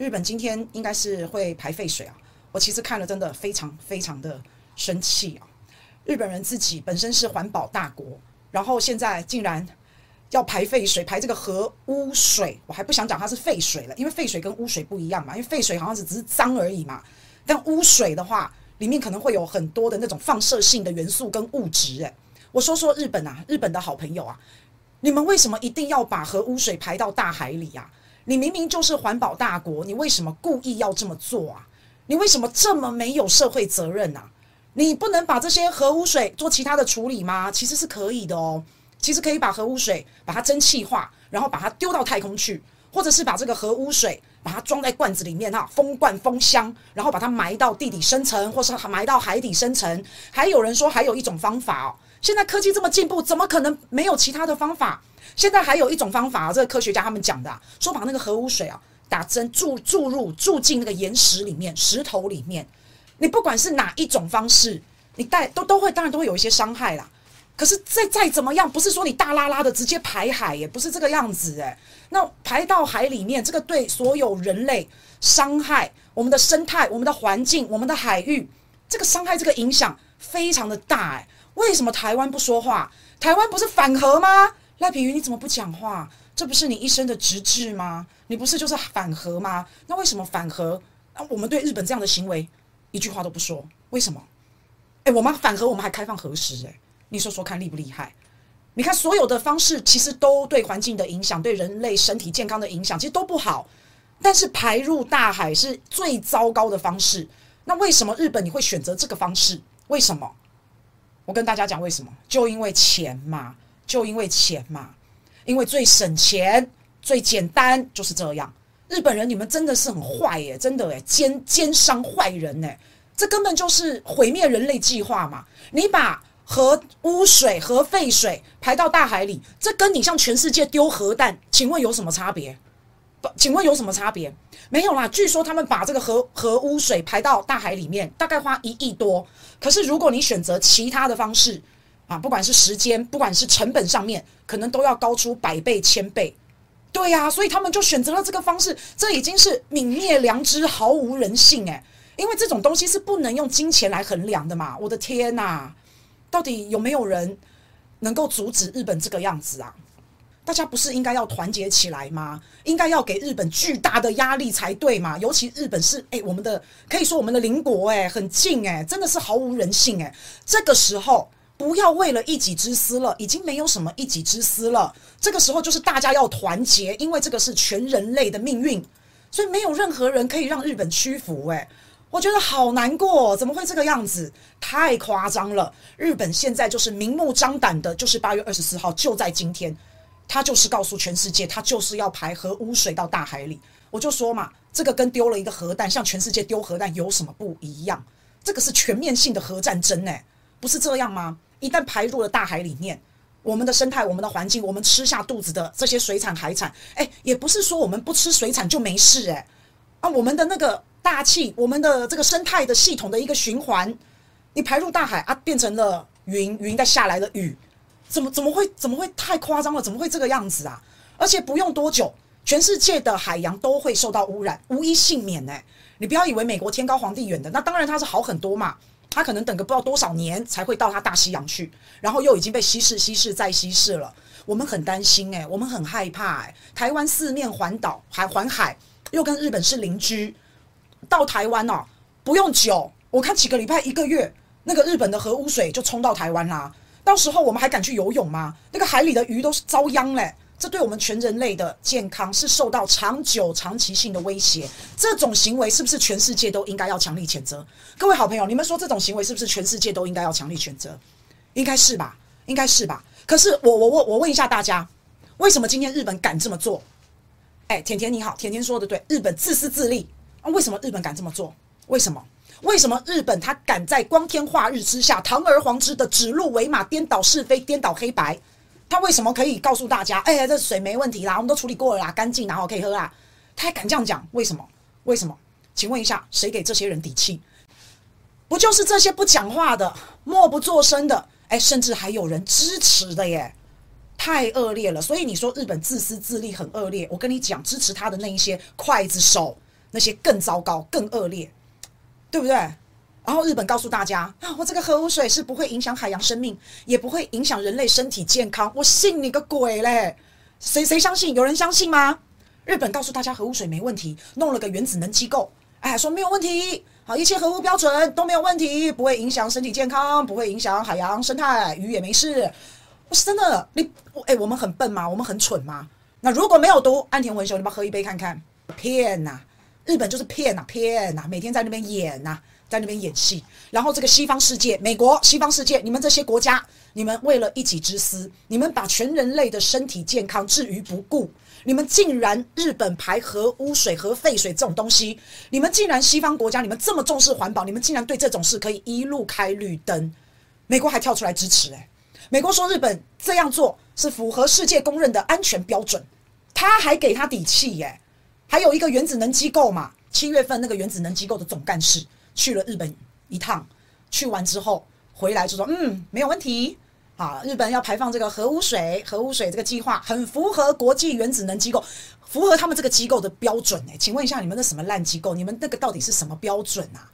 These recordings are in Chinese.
日本今天应该是会排废水啊！我其实看了，真的非常非常的生气啊！日本人自己本身是环保大国，然后现在竟然要排废水，排这个核污水，我还不想讲它是废水了，因为废水跟污水不一样嘛，因为废水好像是只是脏而已嘛，但污水的话，里面可能会有很多的那种放射性的元素跟物质。诶，我说说日本啊，日本的好朋友啊，你们为什么一定要把核污水排到大海里呀？你明明就是环保大国，你为什么故意要这么做啊？你为什么这么没有社会责任啊？你不能把这些核污水做其他的处理吗？其实是可以的哦，其实可以把核污水把它蒸汽化，然后把它丢到太空去，或者是把这个核污水把它装在罐子里面哈，封罐封箱，然后把它埋到地底深层，或是埋到海底深层。还有人说还有一种方法哦，现在科技这么进步，怎么可能没有其他的方法？现在还有一种方法啊，这个科学家他们讲的，说把那个核污水啊打针注注入注进那个岩石里面、石头里面，你不管是哪一种方式，你带都都会，当然都会有一些伤害啦。可是再再怎么样，不是说你大拉拉的直接排海，也不是这个样子诶。那排到海里面，这个对所有人类伤害我们的生态、我们的环境、我们的海域，这个伤害、这个影响非常的大诶。为什么台湾不说话？台湾不是反核吗？赖品妤，你怎么不讲话？这不是你一生的职志吗？你不是就是反核吗？那为什么反核？啊，我们对日本这样的行为一句话都不说，为什么？诶，我们反核，我们还开放核食，诶，你说说看厉不厉害？你看所有的方式其实都对环境的影响，对人类身体健康的影响，其实都不好。但是排入大海是最糟糕的方式。那为什么日本你会选择这个方式？为什么？我跟大家讲为什么？就因为钱嘛。就因为钱嘛，因为最省钱、最简单就是这样。日本人，你们真的是很坏耶，真的诶，奸奸商坏人诶，这根本就是毁灭人类计划嘛！你把核污水、核废水排到大海里，这跟你向全世界丢核弹，请问有什么差别？请问有什么差别？没有啦。据说他们把这个核核污水排到大海里面，大概花一亿多。可是如果你选择其他的方式，啊，不管是时间，不管是成本上面，可能都要高出百倍、千倍。对呀，所以他们就选择了这个方式，这已经是泯灭良知、毫无人性诶，因为这种东西是不能用金钱来衡量的嘛。我的天呐，到底有没有人能够阻止日本这个样子啊？大家不是应该要团结起来吗？应该要给日本巨大的压力才对嘛。尤其日本是诶，我们的可以说我们的邻国诶，很近诶，真的是毫无人性诶。这个时候。不要为了一己之私了，已经没有什么一己之私了。这个时候就是大家要团结，因为这个是全人类的命运，所以没有任何人可以让日本屈服。诶，我觉得好难过，怎么会这个样子？太夸张了！日本现在就是明目张胆的，就是八月二十四号，就在今天，他就是告诉全世界，他就是要排核污水到大海里。我就说嘛，这个跟丢了一个核弹，向全世界丢核弹有什么不一样？这个是全面性的核战争，诶，不是这样吗？一旦排入了大海里面，我们的生态、我们的环境、我们吃下肚子的这些水产海产，哎，也不是说我们不吃水产就没事，哎，啊，我们的那个大气、我们的这个生态的系统的一个循环，你排入大海啊，变成了云，云再下来的雨，怎么怎么会怎么会太夸张了？怎么会这个样子啊？而且不用多久，全世界的海洋都会受到污染，无一幸免，哎，你不要以为美国天高皇帝远的，那当然它是好很多嘛。他可能等个不知道多少年才会到他大西洋去，然后又已经被稀释、稀释再稀释了。我们很担心诶，我们很害怕诶。台湾四面环岛，还环海，又跟日本是邻居，到台湾哦，不用久，我看几个礼拜、一个月，那个日本的核污水就冲到台湾啦。到时候我们还敢去游泳吗？那个海里的鱼都是遭殃嘞。这对我们全人类的健康是受到长久、长期性的威胁。这种行为是不是全世界都应该要强力谴责？各位好朋友，你们说这种行为是不是全世界都应该要强力谴责？应该是吧？应该是吧？可是我我我我问一下大家，为什么今天日本敢这么做？哎，甜甜你好，甜甜说的对，日本自私自利啊。为什么日本敢这么做？为什么？为什么日本他敢在光天化日之下堂而皇之的指鹿为马、颠倒是非、颠倒黑白？他为什么可以告诉大家？哎呀，这水没问题啦，我们都处理过了啦，干净，然后可以喝啦。他还敢这样讲？为什么？为什么？请问一下，谁给这些人底气？不就是这些不讲话的、默不作声的？哎，甚至还有人支持的耶！太恶劣了。所以你说日本自私自利很恶劣，我跟你讲，支持他的那一些刽子手，那些更糟糕、更恶劣，对不对？然后日本告诉大家啊，我这个核污水是不会影响海洋生命，也不会影响人类身体健康。我信你个鬼嘞！谁谁相信？有人相信吗？日本告诉大家核污水没问题，弄了个原子能机构，哎，说没有问题，好，一切核污标准都没有问题，不会影响身体健康，不会影响海洋生态，鱼也没事。我是真的，你我哎，我们很笨吗？我们很蠢吗？那如果没有毒，岸田文雄，你帮喝一杯看看。骗呐、日本就是骗呐、啊，骗呐、啊，每天在那边演呐、啊，在那边演戏。然后这个西方世界，美国西方世界，你们这些国家，你们为了一己之私，你们把全人类的身体健康置于不顾。你们竟然日本排核污水、核废水这种东西，你们竟然西方国家，你们这么重视环保，你们竟然对这种事可以一路开绿灯，美国还跳出来支持诶、美国说日本这样做是符合世界公认的安全标准，他还给他底气耶、还有一个原子能机构嘛，七月份那个原子能机构的总干事去了日本一趟，去完之后回来就说嗯，没有问题。啊，日本要排放这个核污水，核污水这个计划很符合国际原子能机构，符合他们这个机构的标准诶，请问一下，你们那什么烂机构？你们那个到底是什么标准啊？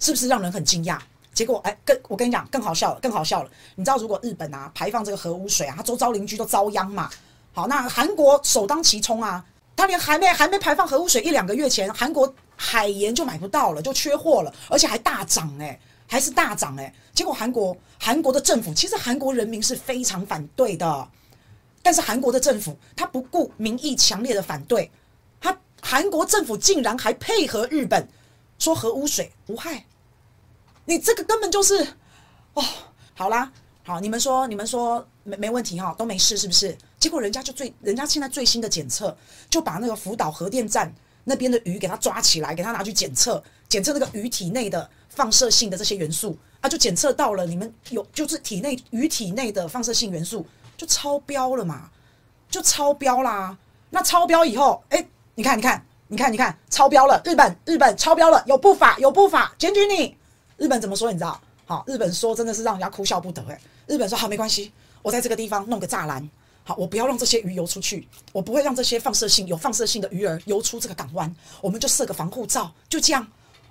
是不是让人很惊讶？结果哎，更我跟你讲，更好笑了，更好笑了。你知道，如果日本啊排放这个核污水啊，他周遭邻居都遭殃嘛。好，那韩国首当其冲啊，他连还没还没排放核污水一两个月前，韩国海盐就买不到了，就缺货了，而且还大涨诶。还是大涨诶，结果韩国韩国的政府其实韩国人民是非常反对的，但是韩国的政府他不顾民意强烈的反对，他韩国政府竟然还配合日本说核污水无害，你这个根本就是哦，好啦，好，你们说你们说没没问题哈，都没事是不是？结果人家就最人家现在最新的检测就把那个福岛核电站那边的鱼给他抓起来，给他拿去检测，检测那个鱼体内的。放射性的这些元素啊，就检测到了，你们有就是体内鱼体内的放射性元素就超标了嘛，就超标啦。那超标以后，哎，你看，你看，你看，你看，超标了。日本，日本超标了，有不法，有不法，检举你。日本怎么说？你知道？好，日本说真的是让人家哭笑不得。哎，日本说好，没关系，我在这个地方弄个栅栏，好，我不要让这些鱼游出去，我不会让这些放射性有放射性的鱼儿游出这个港湾，我们就设个防护罩，就这样，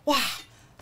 哇。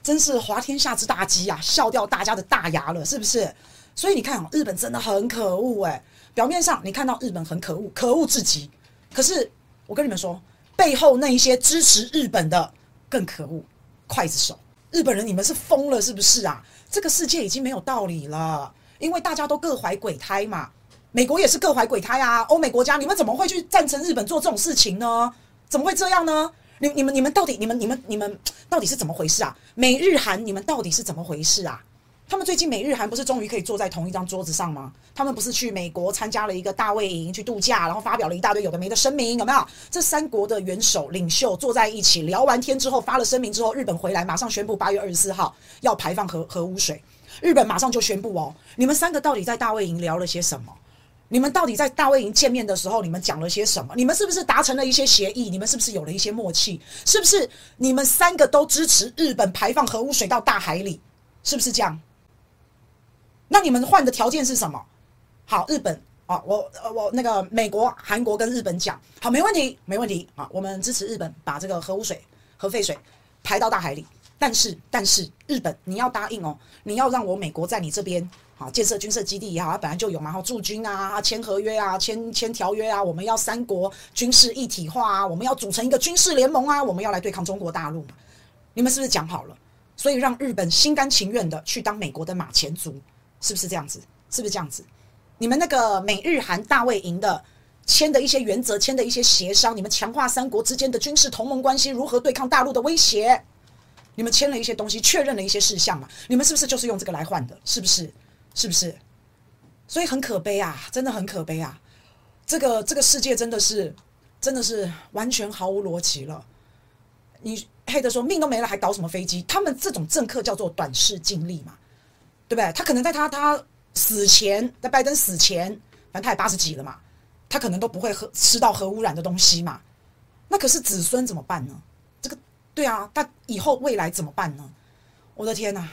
真是滑天下之大稽啊，笑掉大家的大牙了，是不是？所以你看，日本真的很可恶诶。表面上你看到日本很可恶，可恶至极，可是我跟你们说，背后那一些支持日本的更可恶，刽子手。日本人，你们是疯了是不是啊？这个世界已经没有道理了，因为大家都各怀鬼胎嘛。美国也是各怀鬼胎啊，欧美国家，你们怎么会去赞成日本做这种事情呢？怎么会这样呢？你、你们、你们到底、你们、你们、你们到底是怎么回事啊？美日韩，你们到底是怎么回事啊？他们最近美日韩不是终于可以坐在同一张桌子上吗？他们不是去美国参加了一个大卫营去度假，然后发表了一大堆有的没的声明，有没有？这三国的元首领袖坐在一起聊完天之后，发了声明之后，日本回来马上宣布八月二十四号要排放核核污水，日本马上就宣布哦，你们三个到底在大卫营聊了些什么？你们到底在大卫营见面的时候，你们讲了些什么？你们是不是达成了一些协议？你们是不是有了一些默契？是不是你们三个都支持日本排放核污水到大海里？是不是这样？那你们换的条件是什么？好，日本啊，我我那个美国、韩国跟日本讲，好，没问题，没问题啊，我们支持日本把这个核污水、核废水排到大海里。但是，但是日本你要答应哦，你要让我美国在你这边。好，建设军事基地也好，它本来就有嘛，然后驻军啊，签合约啊，签签条约啊，我们要三国军事一体化啊，我们要组成一个军事联盟啊，我们要来对抗中国大陆嘛。你们是不是讲好了？所以让日本心甘情愿的去当美国的马前卒，是不是这样子？是不是这样子？你们那个美日韩大卫营的签的一些原则，签的一些协商，你们强化三国之间的军事同盟关系，如何对抗大陆的威胁？你们签了一些东西，确认了一些事项嘛？你们是不是就是用这个来换的？是不是？是不是？所以很可悲啊，真的很可悲啊！这个这个世界真的是，真的是完全毫无逻辑了。你黑的说命都没了，还搞什么飞机？他们这种政客叫做短视近利嘛，对不对？他可能在他他死前，在拜登死前，反正他也八十几了嘛，他可能都不会喝吃到核污染的东西嘛。那可是子孙怎么办呢？这个对啊，他以后未来怎么办呢？我的天哪！